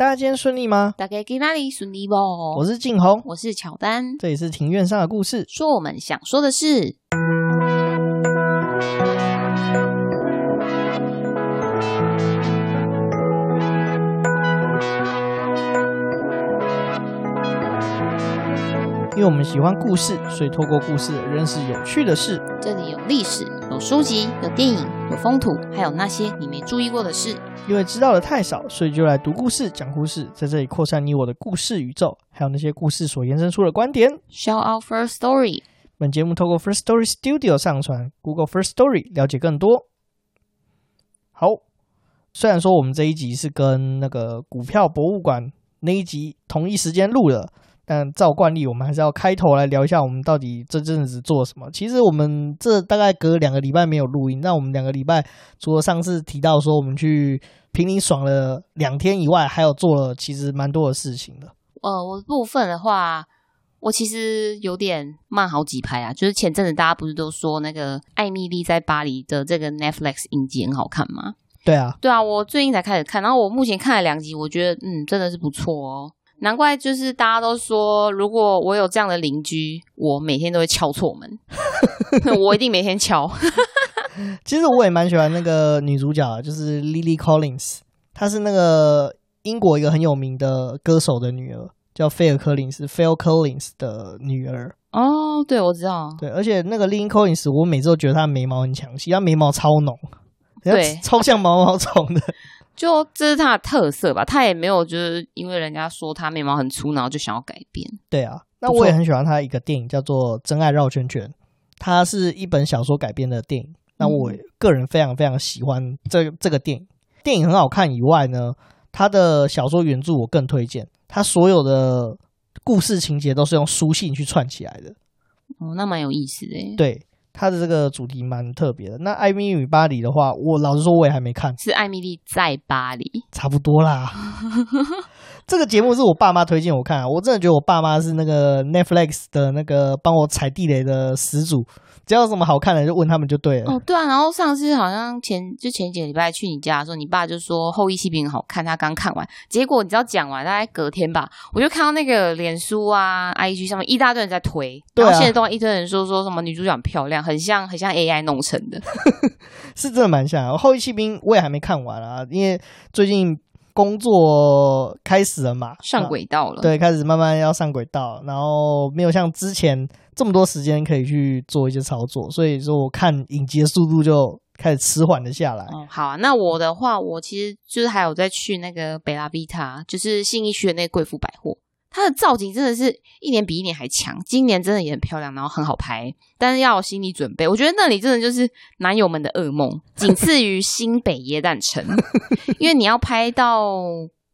大家今天顺利吗？大家今天顺利不？我是静红，我是乔丹，这里是庭院上的故事，说我们想说的事。因为我们喜欢故事，所以透过故事认识有趣的事。这里有历史，有书籍，有电影，有风土，还有那些你没注意过的事。因为知道的太少，所以就来读故事、讲故事，在这里扩散你我的故事宇宙，还有那些故事所延伸出的观点。Shout out First Story。本节目透过 First Story Studio 上传，Google First Story 了解更多。好，虽然说我们这一集是跟那个股票博物馆那一集同一时间录的。但照惯例，我们还是要开头来聊一下，我们到底这阵子做什么。其实我们这大概隔两个礼拜没有录音，那我们两个礼拜除了上次提到说我们去平林爽了两天以外，还有做了其实蛮多的事情的。呃，我部分的话，我其实有点慢好几拍啊。就是前阵子大家不是都说那个《艾米莉在巴黎》的这个 Netflix 影集很好看吗？对啊，对啊，我最近才开始看，然后我目前看了两集，我觉得嗯，真的是不错哦。难怪就是大家都说，如果我有这样的邻居，我每天都会敲错门。我一定每天敲。其实我也蛮喜欢那个女主角，就是 Lily Collins，她是那个英国一个很有名的歌手的女儿，叫菲尔柯林斯 （Phil Collins） 的女儿。哦，对，我知道。对，而且那个 Lily Collins，我每次都觉得她的眉毛很强气，她眉毛超浓，对，超像毛毛虫的。就这是他的特色吧，他也没有就是因为人家说他眉毛很粗，然后就想要改变。对啊，那我也很喜欢他一个电影叫做《真爱绕圈圈》，它是一本小说改编的电影。那我个人非常非常喜欢这这个电影，电影很好看以外呢，他的小说原著我更推荐，他所有的故事情节都是用书信去串起来的。哦，那蛮有意思的。对。它的这个主题蛮特别的。那《艾米丽与巴黎》的话，我老实说，我也还没看。是《艾米丽在巴黎》，差不多啦。这个节目是我爸妈推荐我看啊，我真的觉得我爸妈是那个 Netflix 的那个帮我踩地雷的始祖。只要有什么好看的，就问他们就对了。哦，对啊。然后上次好像前就前几个礼拜去你家的时候，你爸就说《后羿弃兵》好看，他刚看完。结果你知道讲完大概隔天吧，我就看到那个脸书啊、IG 上面一大堆人在推，然后现在都一堆人说说什么女主角很漂亮，很像很像 AI 弄成的，是真的蛮像。《后羿弃兵》我也还没看完啊，因为最近工作开始了嘛，上轨道了。对，开始慢慢要上轨道，然后没有像之前。这么多时间可以去做一些操作，所以说我看影集的速度就开始迟缓了下来。哦，好啊，那我的话，我其实就是还有在去那个北拉比塔，就是信义区的那个贵妇百货，它的造景真的是一年比一年还强。今年真的也很漂亮，然后很好拍，但是要有心理准备。我觉得那里真的就是男友们的噩梦，仅次于新北耶诞城，因为你要拍到，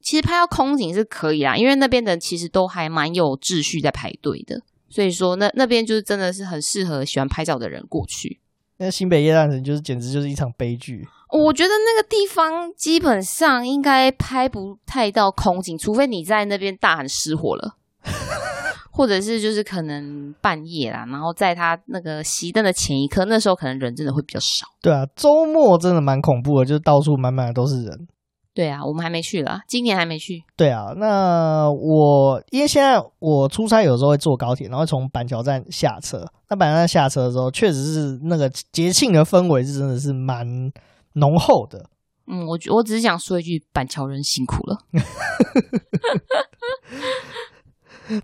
其实拍到空景是可以啦，因为那边的其实都还蛮有秩序在排队的。所以说那，那那边就是真的是很适合喜欢拍照的人过去。那新北耶诞城就是简直就是一场悲剧。我觉得那个地方基本上应该拍不太到空景，除非你在那边大喊失火了，或者是就是可能半夜啦，然后在他那个熄灯的前一刻，那时候可能人真的会比较少。对啊，周末真的蛮恐怖的，就是到处满满的都是人。对啊，我们还没去啦，今年还没去。对啊，那我因为现在我出差有时候会坐高铁，然后从板桥站下车。那板桥站下车的时候，确实是那个节庆的氛围是真的是蛮浓厚的。嗯，我我只是想说一句，板桥人辛苦了。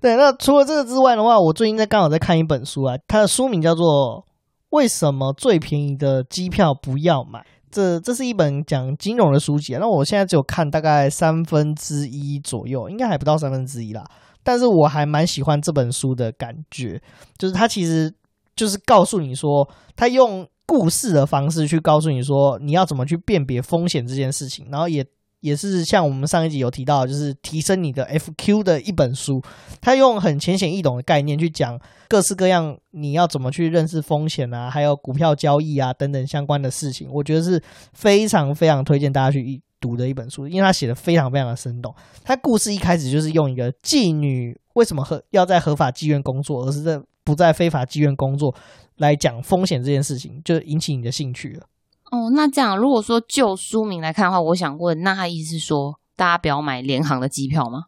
对，那除了这个之外的话，我最近在刚好在看一本书啊，它的书名叫做《为什么最便宜的机票不要买》。这这是一本讲金融的书籍，那我现在只有看大概三分之一左右，应该还不到三分之一啦。但是我还蛮喜欢这本书的感觉，就是它其实就是告诉你说，它用故事的方式去告诉你说，你要怎么去辨别风险这件事情，然后也。也是像我们上一集有提到，就是提升你的 FQ 的一本书。他用很浅显易懂的概念去讲各式各样你要怎么去认识风险啊，还有股票交易啊等等相关的事情。我觉得是非常非常推荐大家去读的一本书，因为他写的非常非常的生动。他故事一开始就是用一个妓女为什么合要在合法妓院工作，而是在不在非法妓院工作来讲风险这件事情，就引起你的兴趣了。哦，那这样，如果说就书名来看的话，我想问，那他意思是说，大家不要买联航的机票吗？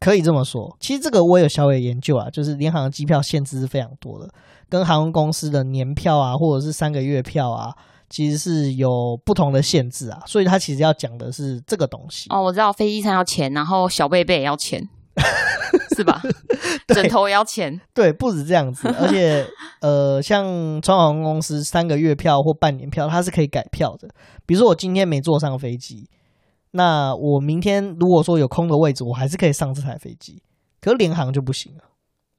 可以这么说，其实这个我也有稍微研究啊，就是联航的机票限制是非常多的，跟航空公司的年票啊，或者是三个月票啊，其实是有不同的限制啊。所以他其实要讲的是这个东西。哦，我知道飞机上要钱，然后小贝贝也要钱，是吧？枕头也要钱。对，不止这样子，而且呃，像川航空公司三个月票或半年票，它是可以改票的。比如说我今天没坐上飞机。那我明天如果说有空的位置，我还是可以上这台飞机，可是联航就不行了。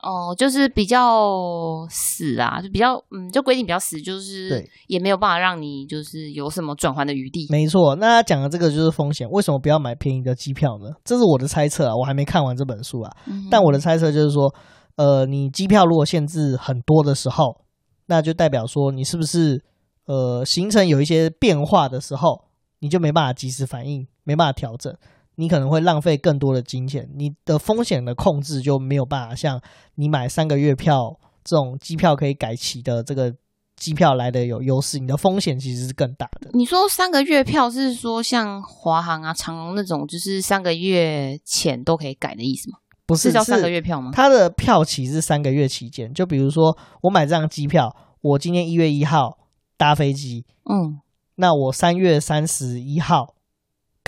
哦，就是比较死啊，就比较嗯，就规定比较死，就是对，也没有办法让你就是有什么转换的余地。没错，那他讲的这个就是风险，为什么不要买便宜的机票呢？这是我的猜测啊，我还没看完这本书啊，嗯、但我的猜测就是说，呃，你机票如果限制很多的时候，那就代表说你是不是呃行程有一些变化的时候，你就没办法及时反应。没办法调整，你可能会浪费更多的金钱，你的风险的控制就没有办法像你买三个月票这种机票可以改期的这个机票来的有优势，你的风险其实是更大的。你说三个月票是说像华航啊、长荣那种，就是三个月前都可以改的意思吗？不是，是叫三个月票吗？它的票期是三个月期间，就比如说我买这张机票，我今天一月一号搭飞机，嗯，那我三月三十一号。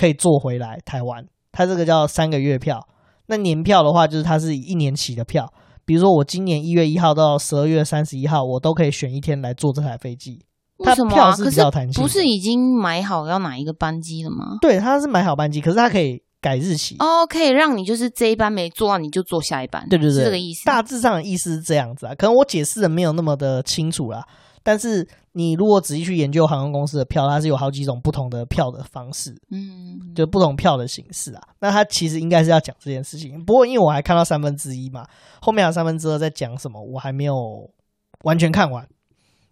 可以坐回来台湾，它这个叫三个月票。那年票的话，就是它是一年起的票。比如说，我今年一月一号到十二月三十一号，我都可以选一天来坐这台飞机。为什么啊？票是比较弹性，不是已经买好要哪一个班机了吗？对，它是买好班机，可是它可以改日期。哦，可以让你就是这一班没坐到，你就坐下一班。对对对，是这个意思。大致上的意思是这样子啊，可能我解释的没有那么的清楚啦。但是你如果仔细去研究航空公司的票，它是有好几种不同的票的方式，嗯，就不同票的形式啊。那它其实应该是要讲这件事情，不过因为我还看到三分之一嘛，后面还有三分之二在讲什么，我还没有完全看完。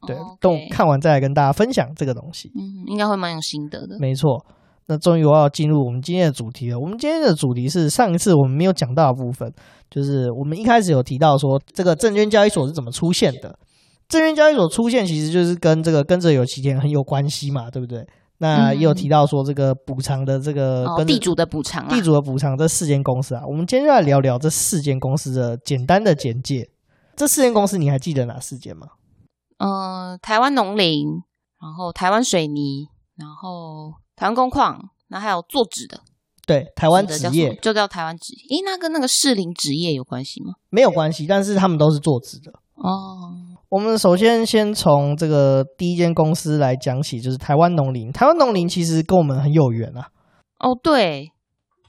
对，等我看完再来跟大家分享这个东西。嗯，应该会蛮有心得的。没错，那终于我要进入我们今天的主题了。我们今天的主题是上一次我们没有讲到的部分，就是我们一开始有提到说这个证券交易所是怎么出现的。证券交易所出现，其实就是跟这个跟着有奇田很有关系嘛，对不对？那也有提到说这个补偿的这个跟地主的补偿，地主的补偿这四间公司啊，我们今天就来聊聊这四间公司的简单的简介。这四间公司你还记得哪四间吗？呃，台湾农林，然后台湾水泥，然后台湾工矿，然后还有做纸的，对，台湾纸业就叫台湾纸。诶，那跟那个士林纸业有关系吗？没有关系，但是他们都是做纸的哦。我们首先先从这个第一间公司来讲起，就是台湾农林。台湾农林其实跟我们很有缘啊。哦，对，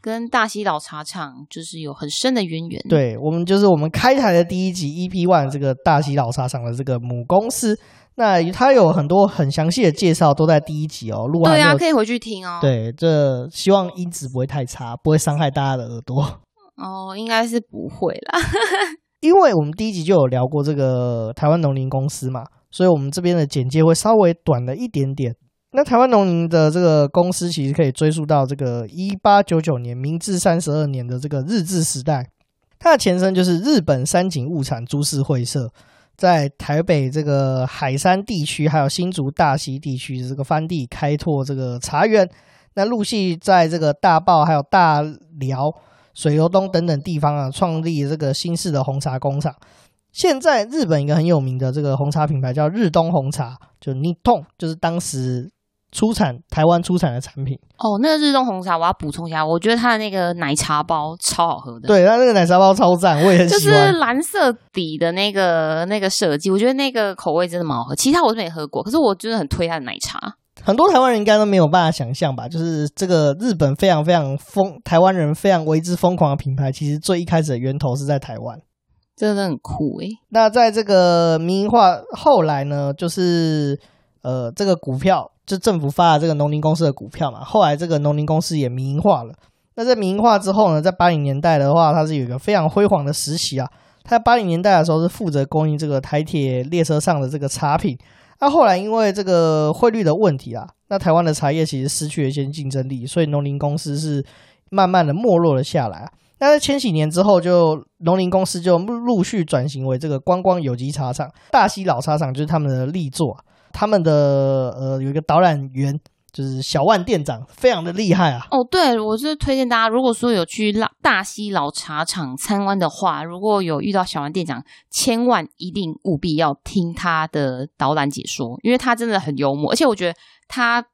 跟大溪老茶厂就是有很深的渊源。对，我们就是我们开台的第一集 EP One 这个大溪老茶厂的这个母公司。那它有很多很详细的介绍，都在第一集哦。录完对啊，可以回去听哦。对，这希望音质不会太差，不会伤害大家的耳朵。哦，应该是不会啦。因为我们第一集就有聊过这个台湾农林公司嘛，所以我们这边的简介会稍微短了一点点。那台湾农林的这个公司其实可以追溯到这个一八九九年明治三十二年的这个日治时代，它的前身就是日本三井物产株式会社，在台北这个海山地区还有新竹大溪地区这个番地开拓这个茶园，那陆续在这个大埔还有大寮。水流东等等地方啊，创立这个新式的红茶工厂。现在日本一个很有名的这个红茶品牌叫日东红茶，就 Nippon，就是当时出产台湾出产的产品。哦，那个日东红茶，我要补充一下，我觉得它的那个奶茶包超好喝的。对，它那个奶茶包超赞，我也很喜欢。就是蓝色底的那个那个设计，我觉得那个口味真的蛮好喝。其他我是没喝过，可是我真的很推它的奶茶。很多台湾人应该都没有办法想象吧，就是这个日本非常非常疯，台湾人非常为之疯狂的品牌，其实最一开始的源头是在台湾，真的很酷诶。那在这个民营化后来呢，就是呃，这个股票就政府发了这个农林公司的股票嘛，后来这个农林公司也民营化了。那在民营化之后呢，在八零年代的话，它是有一个非常辉煌的时期啊。它在八零年代的时候是负责供应这个台铁列车上的这个茶品。那、后来因为这个汇率的问题啊，那台湾的茶叶其实失去了一些竞争力，所以农林公司是慢慢的没落了下来啊。那在千禧年之后就，就农林公司就陆续转型为这个观光有机茶厂，大溪老茶厂就是他们的力作。他们的呃有一个导览员就是小万店长，非常的厉害啊。哦，对，我是推荐大家，如果说有去大大溪老茶厂参观的话，如果有遇到小万店长，千万一定务必要听他的导览解说，因为他真的很幽默，而且我觉得他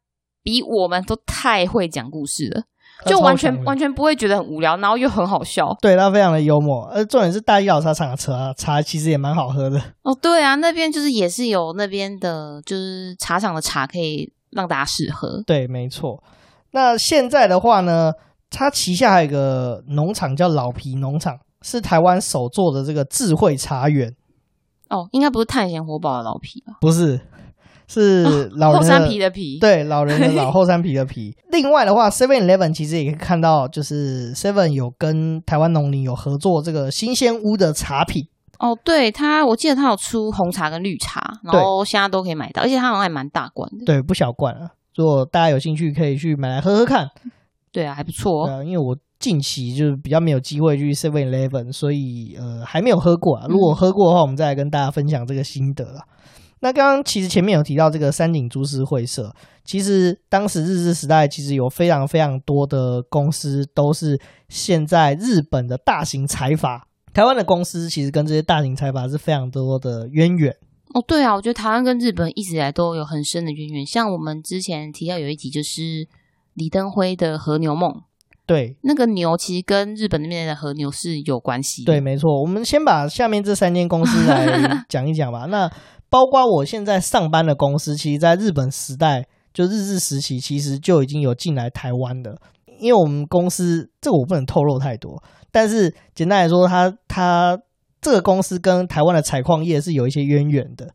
比我们都太会讲故事了。就完全完全不会觉得很无聊，然后又很好笑。对，他非常的幽默。呃，重点是大溪老茶厂的茶茶其实也蛮好喝的。哦，对啊，那边就是也是有那边的，就是茶厂的茶可以让大家试喝。对，没错。那现在的话呢，他旗下还有一个农场叫老皮农场，是台湾首座的这个智慧茶园。哦，应该不是探险活宝的老皮吧？不是。是 老人后山皮的皮，对，老人的 老后山皮的皮。另外的话，Seven Eleven 其实也可以看到，就是 Seven 有跟台湾农林有合作这个新鲜屋的茶品。哦，对，他我记得他有出红茶跟绿茶，然后现在都可以买到，而且他好像还蛮大罐的，对，不小罐啊。如果大家有兴趣，可以去买来喝喝看。对啊，还不错。对啊，因为我近期就是比较没有机会去 Seven Eleven，所以呃还没有喝过啊。如果喝过的话，我们再来跟大家分享这个心得啊。那刚刚其实前面有提到这个三井株式会社，其实当时日治时代其实有非常非常多的公司都是现在日本的大型财阀，台湾的公司其实跟这些大型财阀是非常多的渊源。哦，对啊，我觉得台湾跟日本一直以来都有很深的渊源。像我们之前提到有一集就是李登辉的和牛梦，对，那个牛其实跟日本那边的和牛是有关系。对，没错。我们先把下面这三间公司来讲一讲吧。那包括我现在上班的公司，其实在日本时代，就日治时期，其实就已经有进来台湾的。因为我们公司这个我不能透露太多，但是简单来说，它它这个公司跟台湾的采矿业是有一些渊源的。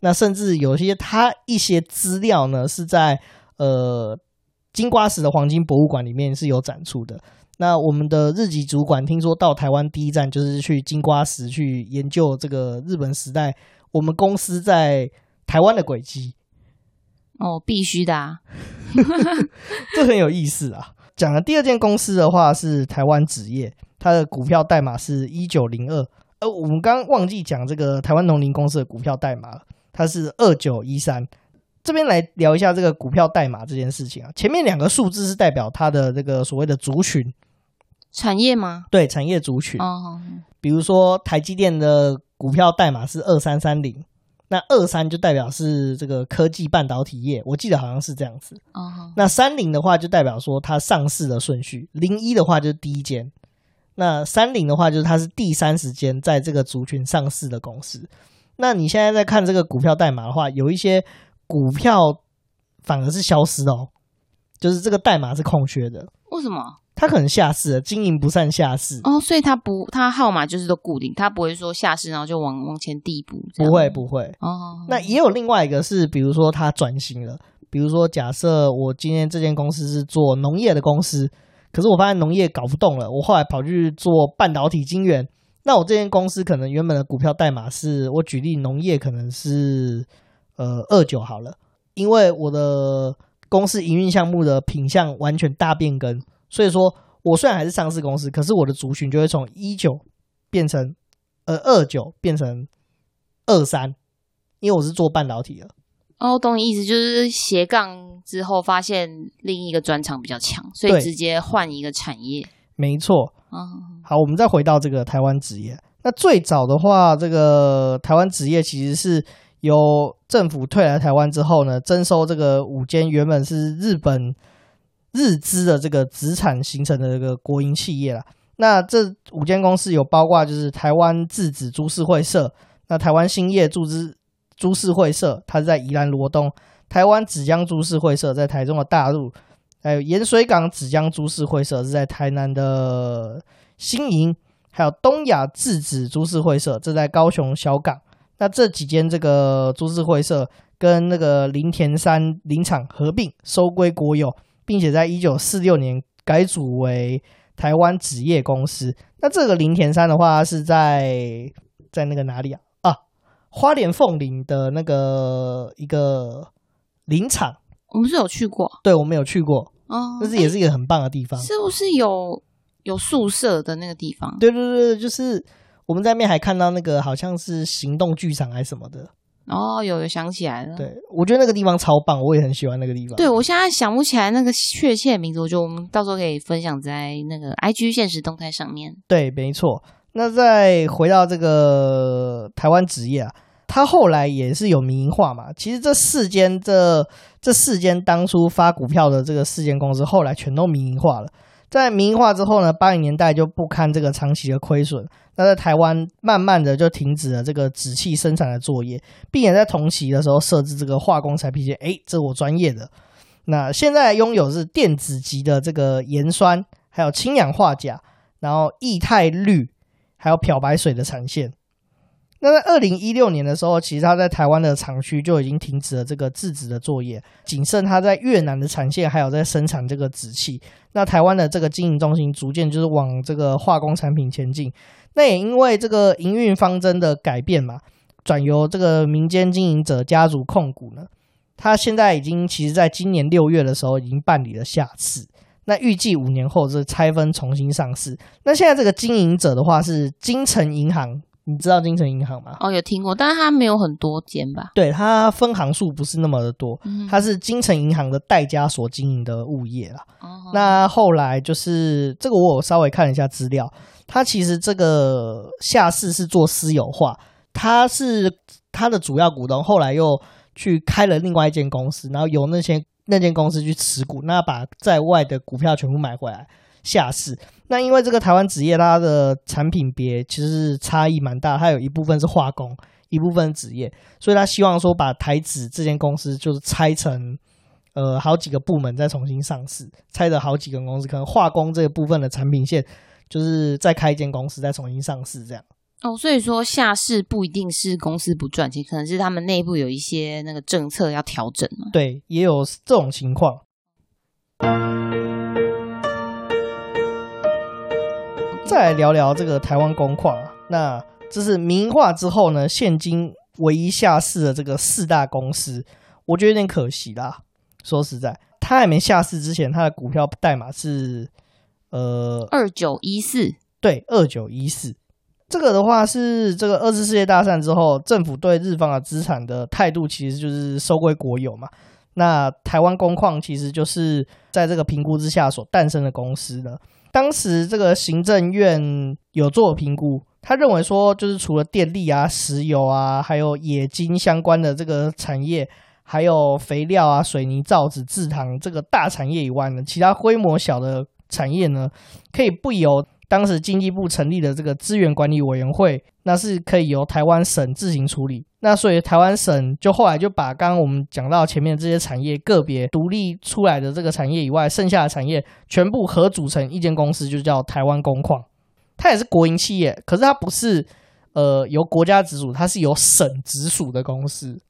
那甚至有些它一些资料呢，是在呃金瓜石的黄金博物馆里面是有展出的。那我们的日籍主管听说到台湾第一站就是去金瓜石去研究这个日本时代。我们公司在台湾的轨迹哦，必须的啊，这很有意思啊。讲的第二间公司的话是台湾纸业，它的股票代码是一九零二。呃，我们刚刚忘记讲这个台湾农林公司的股票代码了，它是二九一三。这边来聊一下这个股票代码这件事情啊。前面两个数字是代表它的这个所谓的族群产业吗？对，产业族群。哦，比如说台积电的。股票代码是二三三零，那二三就代表是这个科技半导体业，我记得好像是这样子。哦、uh，huh. 那三零的话就代表说它上市的顺序，零一的话就是第一间，那三零的话就是它是第三十间在这个族群上市的公司。那你现在在看这个股票代码的话，有一些股票反而是消失的哦，就是这个代码是空缺的。为什么？他可能下市了，经营不善下市哦，所以他不，他号码就是都固定，他不会说下市然后就往往前递补，不会不会哦。那也有另外一个是，比如说他转型了，比如说假设我今天这间公司是做农业的公司，可是我发现农业搞不动了，我后来跑去做半导体晶圆，那我这间公司可能原本的股票代码是我举例农业可能是呃二九好了，因为我的公司营运项目的品相完全大变更。所以说，我虽然还是上市公司，可是我的族群就会从一九变成呃二九变成二三，因为我是做半导体的。哦，懂你意思，就是斜杠之后发现另一个专长比较强，所以直接换一个产业。没错。嗯，好，我们再回到这个台湾职业。那最早的话，这个台湾职业其实是由政府退来台湾之后呢，征收这个五间原本是日本。日资的这个子产形成的这个国营企业啦，那这五间公司有包括就是台湾制纸株式会社，那台湾兴业株资株式会社，它是在宜兰罗东；台湾纸浆株式会社在台中的大路，还有盐水港纸浆株式会社是在台南的新营，还有东亚制纸株式会社这在高雄小港。那这几间这个株式会社跟那个林田山林场合并收归国有。并且在一九四六年改组为台湾纸业公司。那这个林田山的话是在在那个哪里啊？啊，花莲凤林的那个一个林场。我们是有去过，对，我们有去过。哦，那是也是一个很棒的地方。是不是有有宿舍的那个地方？对对对，就是我们在那边还看到那个好像是行动剧场还是什么的。哦，有有想起来了。对，我觉得那个地方超棒，我也很喜欢那个地方。对，我现在想不起来那个确切的名字，我觉得我们到时候可以分享在那个 IG 现实动态上面。对，没错。那再回到这个台湾纸业啊，它后来也是有民营化嘛。其实这四间这这四间当初发股票的这个四间公司，后来全都民营化了。在民营化之后呢，八零年代就不堪这个长期的亏损，那在台湾慢慢的就停止了这个纸器生产的作业，并且在同期的时候设置这个化工产品线，诶，这我专业的。那现在拥有是电子级的这个盐酸，还有氢氧化钾，然后液态氯，还有漂白水的产线。那在二零一六年的时候，其实他在台湾的厂区就已经停止了这个制纸的作业，仅剩他在越南的产线还有在生产这个纸器。那台湾的这个经营中心逐渐就是往这个化工产品前进。那也因为这个营运方针的改变嘛，转由这个民间经营者家族控股呢，他现在已经其实在今年六月的时候已经办理了下市。那预计五年后是拆分重新上市。那现在这个经营者的话是金城银行。你知道金城银行吗？哦，有听过，但是它没有很多间吧？对，它分行数不是那么的多，嗯、它是金城银行的代家所经营的物业啦。哦、那后来就是这个，我有稍微看了一下资料，它其实这个下市是做私有化，它是它的主要股东，后来又去开了另外一间公司，然后由那些那间公司去持股，那把在外的股票全部买回来。下市，那因为这个台湾纸业它的产品别其实差异蛮大，它有一部分是化工，一部分纸业，所以他希望说把台纸这间公司就是拆成呃好几个部门再重新上市，拆的好几个公司，可能化工这个部分的产品线就是再开一间公司再重新上市这样。哦，所以说下市不一定是公司不赚钱，可能是他们内部有一些那个政策要调整嘛。对，也有这种情况。再来聊聊这个台湾工矿啊，那这是民营化之后呢，现今唯一下市的这个四大公司，我觉得有点可惜啦。说实在，它还没下市之前，它的股票代码是呃二九一四，对，二九一四。这个的话是这个二次世界大战之后，政府对日方的资产的态度其实就是收归国有嘛。那台湾工矿其实就是在这个评估之下所诞生的公司呢。当时这个行政院有做评估，他认为说，就是除了电力啊、石油啊，还有冶金相关的这个产业，还有肥料啊、水泥、造纸、制糖这个大产业以外呢，其他规模小的产业呢，可以不由。当时经济部成立的这个资源管理委员会，那是可以由台湾省自行处理。那所以台湾省就后来就把刚刚我们讲到前面这些产业个别独立出来的这个产业以外，剩下的产业全部合组成一间公司，就叫台湾工矿。它也是国营企业，可是它不是呃由国家直属，它是由省直属的公司。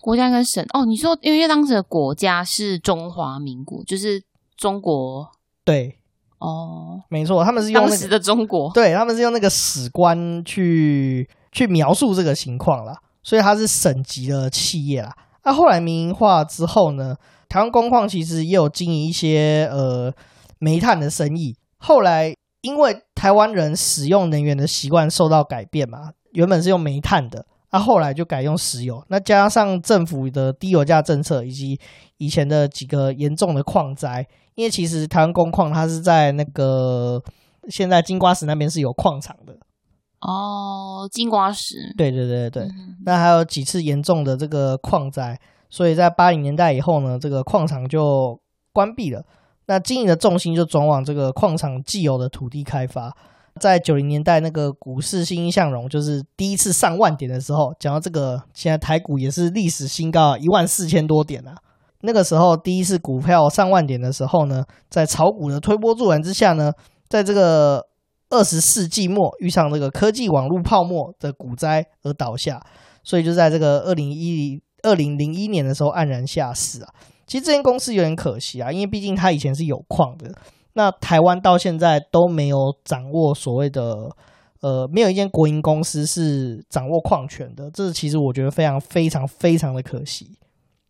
国家跟省哦，你说因为当时的国家是中华民国，就是中国对。哦，没错，他们是用、那个、当时的中国，对，他们是用那个史官去去描述这个情况啦，所以它是省级的企业啦。那、后来民营化之后呢，台湾工矿其实也有经营一些呃煤炭的生意。后来因为台湾人使用能源的习惯受到改变嘛，原本是用煤炭的，那、啊、后来就改用石油。那加上政府的低油价政策以及以前的几个严重的矿灾。因为其实台湾工矿它是在那个现在金瓜石那边是有矿场的哦，金瓜石，对对对对，嗯、那还有几次严重的这个矿灾，所以在八零年代以后呢，这个矿场就关闭了，那经营的重心就转往这个矿场既有的土地开发。在九零年代那个股市欣欣向荣，就是第一次上万点的时候，讲到这个，现在台股也是历史新高，一万四千多点啊。那个时候，第一次股票上万点的时候呢，在炒股的推波助澜之下呢，在这个二十世纪末遇上这个科技网络泡沫的股灾而倒下，所以就在这个二零一二零零一年的时候黯然下市啊。其实这间公司有点可惜啊，因为毕竟它以前是有矿的，那台湾到现在都没有掌握所谓的呃，没有一间国营公司是掌握矿权的，这其实我觉得非常非常非常的可惜。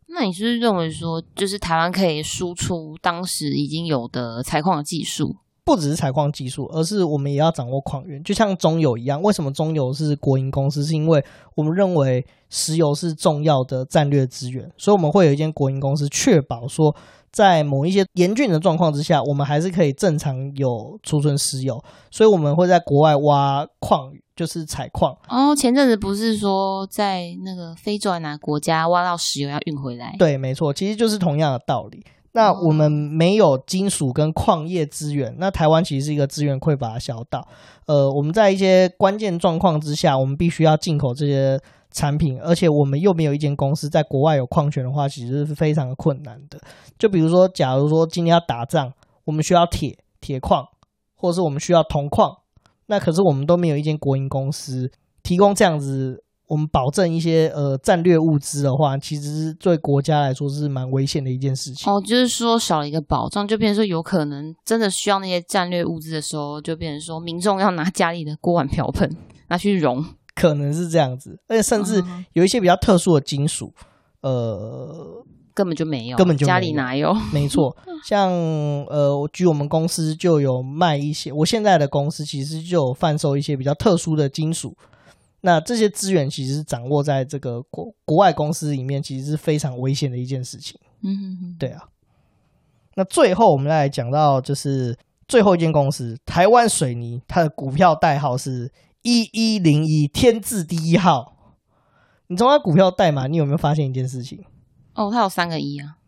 那你是不是认为说，就是台湾可以输出当时已经有的采矿技术？不只是采矿技术，而是我们也要掌握矿源，就像中油一样。为什么中油是国营公司？是因为我们认为石油是重要的战略资源，所以我们会有一间国营公司，确保说在某一些严峻的状况之下，我们还是可以正常有储存石油。所以我们会在国外挖矿，就是采矿。哦，前阵子不是说在那个非洲哪个国家挖到石油要运回来？对，没错，其实就是同样的道理。那我们没有金属跟矿业资源，那台湾其实是一个资源匮乏的小岛。呃，我们在一些关键状况之下，我们必须要进口这些产品，而且我们又没有一间公司在国外有矿权的话，其实是非常的困难的。就比如说，假如说今天要打仗，我们需要铁铁矿，或者是我们需要铜矿，那可是我们都没有一间国营公司提供这样子。我们保证一些呃战略物资的话，其实对国家来说是蛮危险的一件事情。哦，就是说少了一个保障，就变成说有可能真的需要那些战略物资的时候，就变成说民众要拿家里的锅碗瓢盆 拿去熔，可能是这样子。而且甚至有一些比较特殊的金属，呃，根本就没有，根本就家里哪有？没错，像呃，我举我们公司就有卖一些，我现在的公司其实就有贩售一些比较特殊的金属。那这些资源其实掌握在这个国国外公司里面，其实是非常危险的一件事情。嗯哼哼，对啊。那最后我们来讲到，就是最后一间公司台湾水泥，它的股票代号是一一零一天字第一号。你从它股票代码，你有没有发现一件事情？哦，它有三个一啊，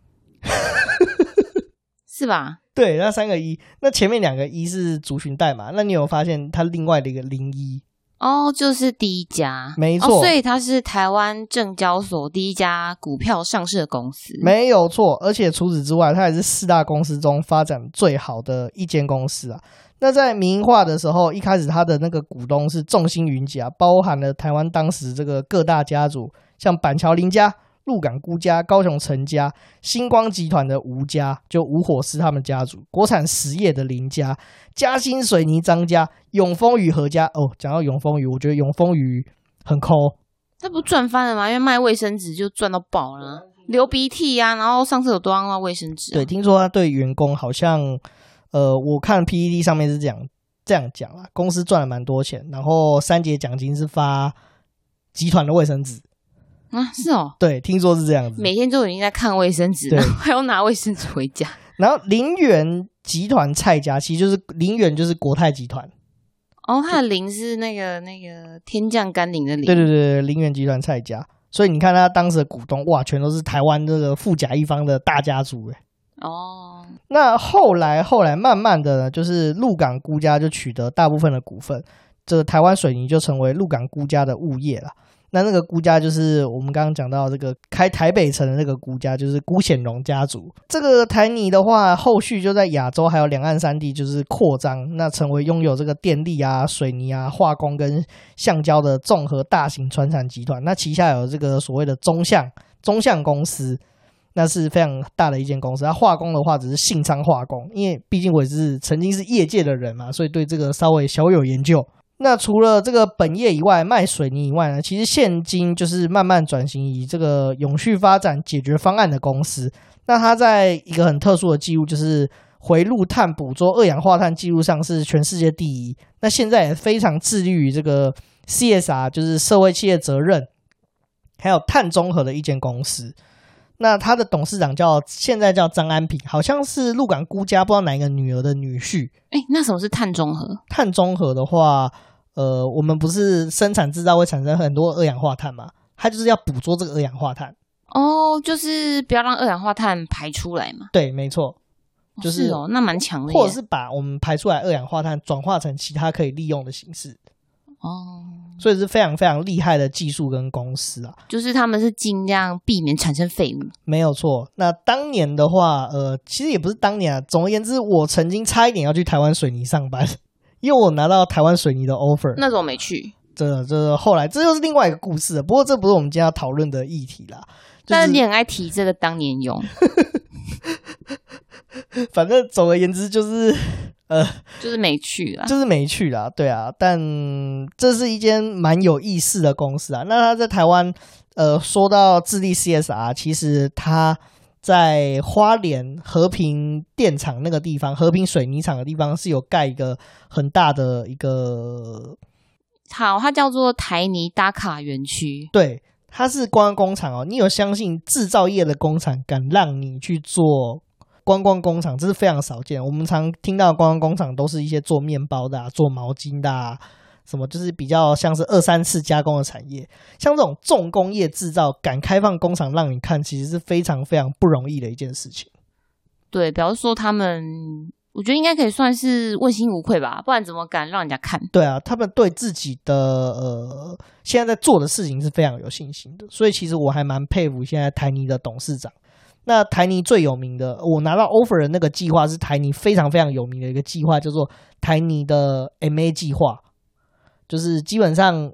是吧？对，那三个一，那前面两个一是族群代码，那你有发现它另外的一个零一？哦，就是第一家，没错，哦，所以它是台湾证交所第一家股票上市的公司，没有错。而且除此之外，它也是四大公司中发展最好的一间公司啊。那在民营化的时候，一开始它的那个股东是众星云集啊，包含了台湾当时这个各大家族，像板桥林家。鹿港辜家、高雄陈家、星光集团的吴家，就吴火狮他们家族；国产实业的林家、嘉兴水泥张家、永丰余何家。哦，讲到永丰余，我觉得永丰余很抠。他不赚翻了吗？因为卖卫生纸就赚到爆了，流鼻涕啊，然后上次有都要用到卫生纸啊。对，听说他对员工好像，呃，我看 PPT 上面是这样这样讲啦，公司赚了蛮多钱，然后三节奖金是发集团的卫生纸。啊，是哦，对，听说是这样子，每天都已经在看卫生纸，对，还要拿卫生纸回家。然后林园集团蔡家，其实就是林园，就是国泰集团。哦，他的林是那个那个天降甘霖的林。对对对，林园集团蔡家。所以你看他当时的股东，哇，全都是台湾这个富甲一方的大家族哎。哦，那后来后来慢慢的呢，就是鹿港辜家就取得大部分的股份，这个台湾水泥就成为鹿港辜家的物业了。那那个辜家就是我们刚刚讲到这个开台北城的那个辜家，就是辜显荣家族。这个台泥的话，后续就在亚洲还有两岸三地就是扩张，那成为拥有这个电力啊、水泥啊、化工跟橡胶的综合大型船产集团。那旗下有这个所谓的中橡中橡公司，那是非常大的一间公司。它化工的话，只是信昌化工，因为毕竟我也是曾经是业界的人嘛，所以对这个稍微小有研究。那除了这个本业以外，卖水泥以外呢，其实现今就是慢慢转型以这个永续发展解决方案的公司。那它在一个很特殊的记录，就是回路碳捕捉二氧化碳记录上是全世界第一。那现在也非常致力于这个 CSR，就是社会企业责任，还有碳中和的一间公司。那他的董事长叫现在叫张安平，好像是鹿港辜家不知道哪一个女儿的女婿。哎、欸，那什么是碳中和？碳中和的话，呃，我们不是生产制造会产生很多二氧化碳吗？它就是要捕捉这个二氧化碳。哦，就是不要让二氧化碳排出来嘛。对，没错，就是，是哦，那蛮强的。或者是把我们排出来二氧化碳转化成其他可以利用的形式。哦，所以是非常非常厉害的技术跟公司啊，就是他们是尽量避免产生废物，没有错。那当年的话，呃，其实也不是当年啊。总而言之，我曾经差一点要去台湾水泥上班，因为我拿到台湾水泥的 offer，那时候没去。这这后来这又是另外一个故事，不过这不是我们今天要讨论的议题啦。就是、但是你很爱提这个当年勇，反正总而言之就是。呃，就是没去啦，就是没去啦，对啊，但这是一间蛮有意思的公司啊。那他在台湾，呃，说到智利 CSR，其实他在花莲和平电厂那个地方，和平水泥厂的地方是有盖一个很大的一个，好，它叫做台泥打卡园区。对，它是观光工厂哦。你有相信制造业的工厂敢让你去做观光工厂？这是非常少见。我们常听到的观光工厂都是一些做面包的、啊、做毛巾的、啊。什么就是比较像是二三次加工的产业，像这种重工业制造敢开放工厂让你看，其实是非常非常不容易的一件事情。对，比方说他们，我觉得应该可以算是问心无愧吧，不然怎么敢让人家看？对啊，他们对自己的呃现在在做的事情是非常有信心的，所以其实我还蛮佩服现在台泥的董事长。那台泥最有名的，我拿到 offer 的那个计划是台泥非常非常有名的一个计划，叫做台泥的 MA 计划。就是基本上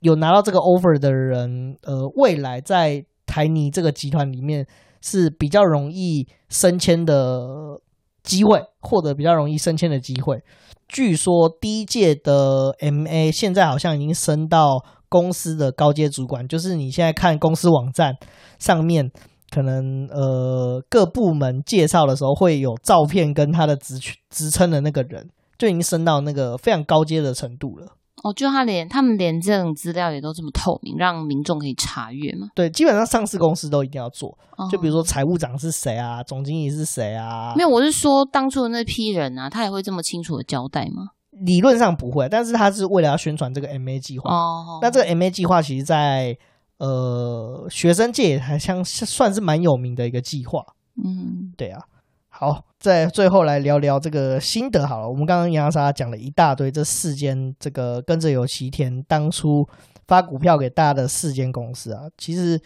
有拿到这个 offer 的人，呃，未来在台泥这个集团里面是比较容易升迁的机会，获得比较容易升迁的机会。据说第一届的 MA 现在好像已经升到公司的高阶主管，就是你现在看公司网站上面，可能呃各部门介绍的时候会有照片跟他的职职称的那个人，就已经升到那个非常高阶的程度了。哦，就他连他们连这种资料也都这么透明，让民众可以查阅嘛？对，基本上上市公司都一定要做。哦、就比如说财务长是谁啊，总经理是谁啊？没有，我是说当初的那批人啊，他也会这么清楚的交代吗？理论上不会，但是他是为了要宣传这个 MA 计划。哦，那这个 MA 计划其实在呃学生界也还像算是蛮有名的一个计划。嗯，对啊。好，在最后来聊聊这个心得好了。我们刚刚洋洋洒洒讲了一大堆，这四间这个跟着有奇田当初发股票给大家的四间公司啊，其实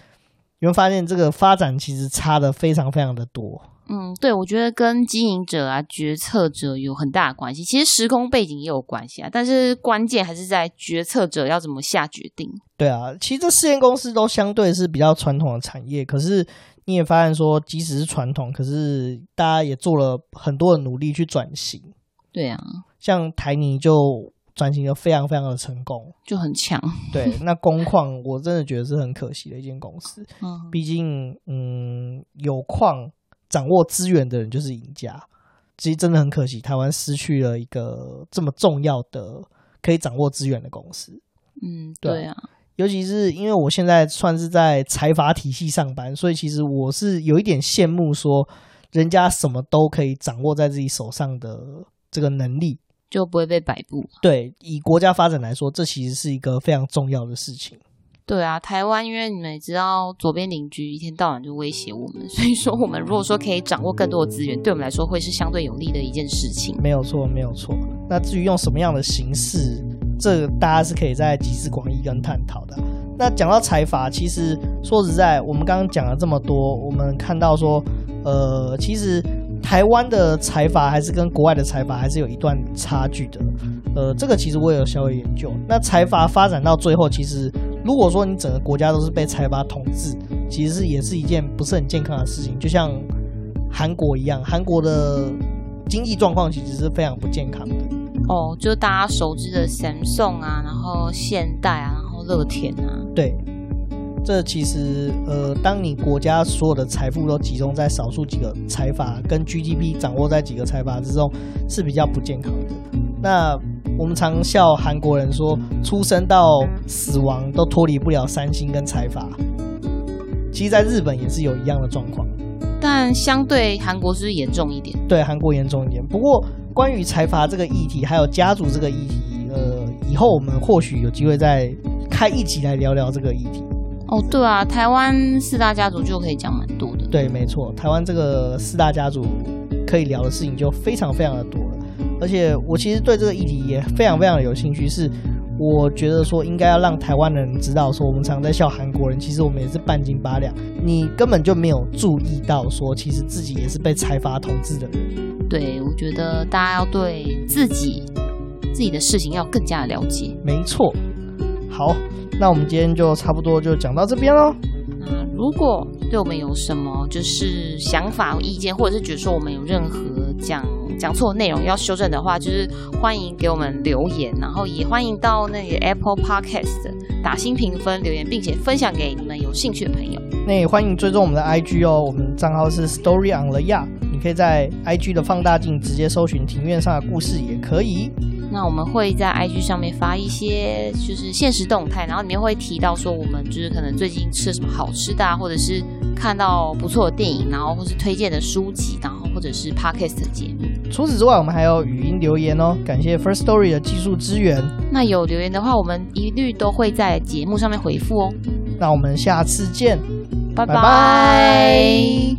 你会发现这个发展其实差的非常非常的多。嗯，对，我觉得跟经营者啊、决策者有很大的关系。其实时空背景也有关系啊，但是关键还是在决策者要怎么下决定。对啊，其实这四间公司都相对是比较传统的产业，可是。你也发现说，即使是传统，可是大家也做了很多的努力去转型。对啊，像台泥就转型的非常非常的成功，就很强。对，那工矿我真的觉得是很可惜的一间公司。嗯，毕竟嗯，有矿掌握资源的人就是赢家。其实真的很可惜，台湾失去了一个这么重要的可以掌握资源的公司。嗯，对啊。尤其是因为我现在算是在财阀体系上班，所以其实我是有一点羡慕，说人家什么都可以掌握在自己手上的这个能力，就不会被摆布。对，以国家发展来说，这其实是一个非常重要的事情。对啊，台湾因为你们也知道，左边邻居一天到晚就威胁我们，所以说我们如果说可以掌握更多的资源，对我们来说会是相对有利的一件事情。没有错，没有错。那至于用什么样的形式？这个大家是可以在集思广益跟探讨的。那讲到财阀，其实说实在，我们刚刚讲了这么多，我们看到说，呃，其实台湾的财阀还是跟国外的财阀还是有一段差距的。呃，这个其实我也有稍微研究。那财阀发展到最后，其实如果说你整个国家都是被财阀统治，其实是也是一件不是很健康的事情。就像韩国一样，韩国的经济状况其实是非常不健康的。哦，就大家熟知的 Samsung 啊，然后现代啊，然后乐天啊，对，这其实呃，当你国家所有的财富都集中在少数几个财阀，跟 GDP 掌握在几个财阀之中，是比较不健康的。那我们常笑韩国人说，出生到死亡都脱离不了三星跟财阀。其实，在日本也是有一样的状况，但相对韩国是严重一点？对，韩国严重一点。不过。关于财阀这个议题，还有家族这个议题，呃，以后我们或许有机会再开一集来聊聊这个议题。哦，对啊，台湾四大家族就可以讲蛮多的。对，没错，台湾这个四大家族可以聊的事情就非常非常的多了。而且我其实对这个议题也非常非常的有兴趣，是我觉得说应该要让台湾人知道，说我们常在笑韩国人，其实我们也是半斤八两，你根本就没有注意到说，其实自己也是被财阀统治的人。对，我觉得大家要对自己自己的事情要更加的了解。没错。好，那我们今天就差不多就讲到这边喽。那如果对我们有什么就是想法、意见，或者是觉得说我们有任何讲讲错内容要修正的话，就是欢迎给我们留言，然后也欢迎到那个 Apple Podcast 打新评分留言，并且分享给你们有兴趣的朋友。那也欢迎追踪我们的 IG 哦，我们账号是 Story on the Yard，你可以在 IG 的放大镜直接搜寻庭院上的故事也可以。那我们会在 IG 上面发一些就是现实动态，然后里面会提到说我们就是可能最近吃了什么好吃的啊，或者是看到不错的电影，然后或是推荐的书籍，然后或者是 Podcast 的节目。除此之外，我们还有语音留言哦，感谢 First Story 的技术支援。那有留言的话，我们一律都会在节目上面回复哦。那我们下次见，拜拜。